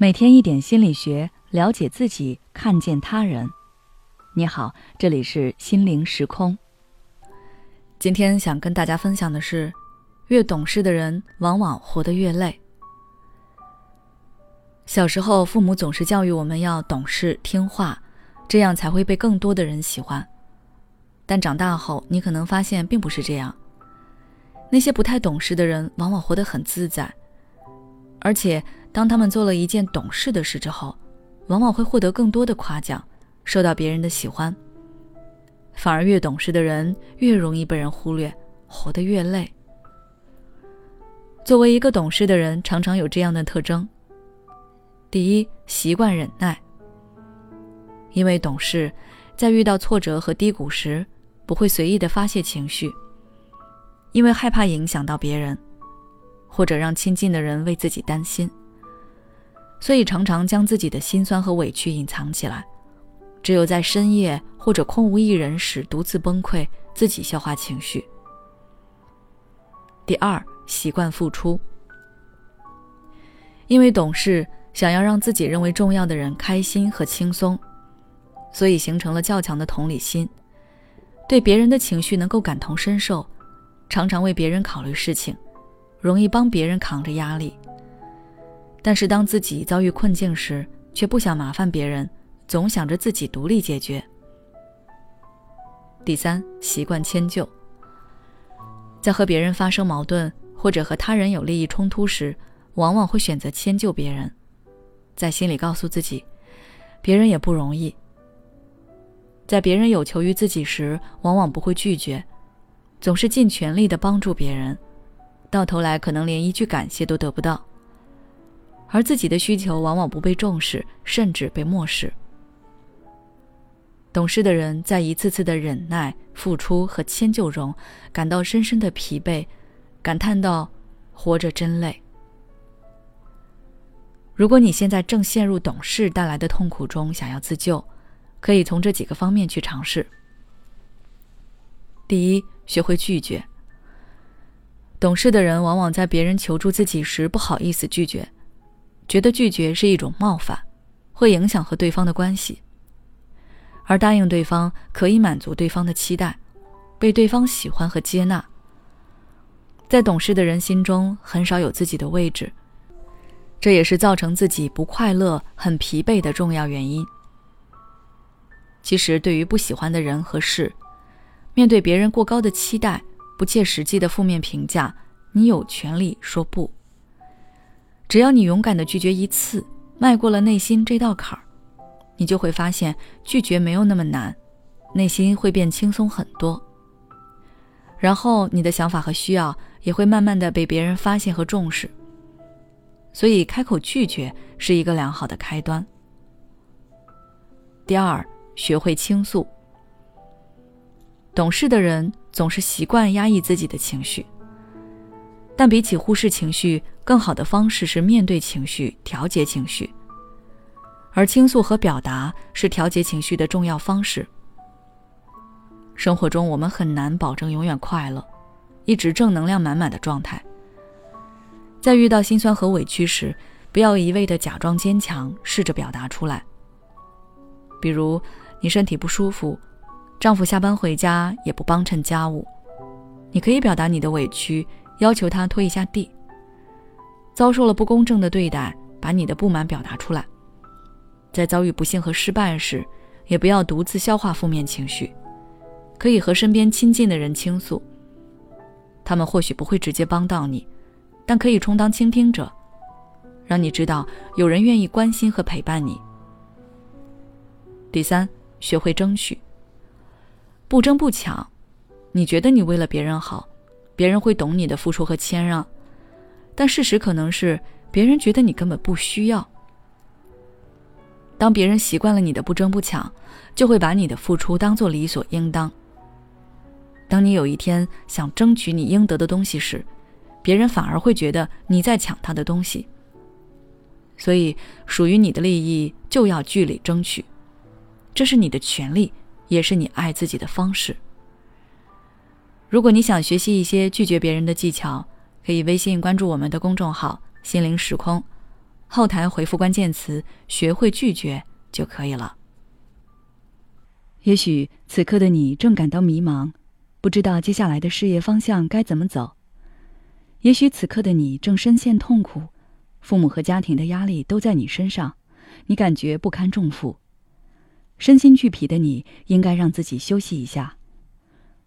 每天一点心理学，了解自己，看见他人。你好，这里是心灵时空。今天想跟大家分享的是，越懂事的人往往活得越累。小时候，父母总是教育我们要懂事听话，这样才会被更多的人喜欢。但长大后，你可能发现并不是这样。那些不太懂事的人，往往活得很自在，而且。当他们做了一件懂事的事之后，往往会获得更多的夸奖，受到别人的喜欢。反而越懂事的人越容易被人忽略，活得越累。作为一个懂事的人，常常有这样的特征：第一，习惯忍耐。因为懂事，在遇到挫折和低谷时，不会随意的发泄情绪，因为害怕影响到别人，或者让亲近的人为自己担心。所以常常将自己的心酸和委屈隐藏起来，只有在深夜或者空无一人时独自崩溃，自己消化情绪。第二，习惯付出，因为懂事，想要让自己认为重要的人开心和轻松，所以形成了较强的同理心，对别人的情绪能够感同身受，常常为别人考虑事情，容易帮别人扛着压力。但是当自己遭遇困境时，却不想麻烦别人，总想着自己独立解决。第三，习惯迁就，在和别人发生矛盾或者和他人有利益冲突时，往往会选择迁就别人，在心里告诉自己，别人也不容易。在别人有求于自己时，往往不会拒绝，总是尽全力的帮助别人，到头来可能连一句感谢都得不到。而自己的需求往往不被重视，甚至被漠视。懂事的人在一次次的忍耐、付出和迁就中，感到深深的疲惫，感叹道：“活着真累。”如果你现在正陷入懂事带来的痛苦中，想要自救，可以从这几个方面去尝试。第一，学会拒绝。懂事的人往往在别人求助自己时，不好意思拒绝。觉得拒绝是一种冒犯，会影响和对方的关系。而答应对方可以满足对方的期待，被对方喜欢和接纳。在懂事的人心中，很少有自己的位置，这也是造成自己不快乐、很疲惫的重要原因。其实，对于不喜欢的人和事，面对别人过高的期待、不切实际的负面评价，你有权利说不。只要你勇敢的拒绝一次，迈过了内心这道坎儿，你就会发现拒绝没有那么难，内心会变轻松很多。然后你的想法和需要也会慢慢的被别人发现和重视。所以开口拒绝是一个良好的开端。第二，学会倾诉。懂事的人总是习惯压抑自己的情绪。但比起忽视情绪，更好的方式是面对情绪、调节情绪。而倾诉和表达是调节情绪的重要方式。生活中，我们很难保证永远快乐，一直正能量满满的状态。在遇到心酸和委屈时，不要一味的假装坚强，试着表达出来。比如，你身体不舒服，丈夫下班回家也不帮衬家务，你可以表达你的委屈。要求他拖一下地。遭受了不公正的对待，把你的不满表达出来。在遭遇不幸和失败时，也不要独自消化负面情绪，可以和身边亲近的人倾诉。他们或许不会直接帮到你，但可以充当倾听者，让你知道有人愿意关心和陪伴你。第三，学会争取，不争不抢。你觉得你为了别人好。别人会懂你的付出和谦让，但事实可能是别人觉得你根本不需要。当别人习惯了你的不争不抢，就会把你的付出当做理所应当。当你有一天想争取你应得的东西时，别人反而会觉得你在抢他的东西。所以，属于你的利益就要据理争取，这是你的权利，也是你爱自己的方式。如果你想学习一些拒绝别人的技巧，可以微信关注我们的公众号“心灵时空”，后台回复关键词“学会拒绝”就可以了。也许此刻的你正感到迷茫，不知道接下来的事业方向该怎么走；也许此刻的你正深陷痛苦，父母和家庭的压力都在你身上，你感觉不堪重负，身心俱疲的你应该让自己休息一下。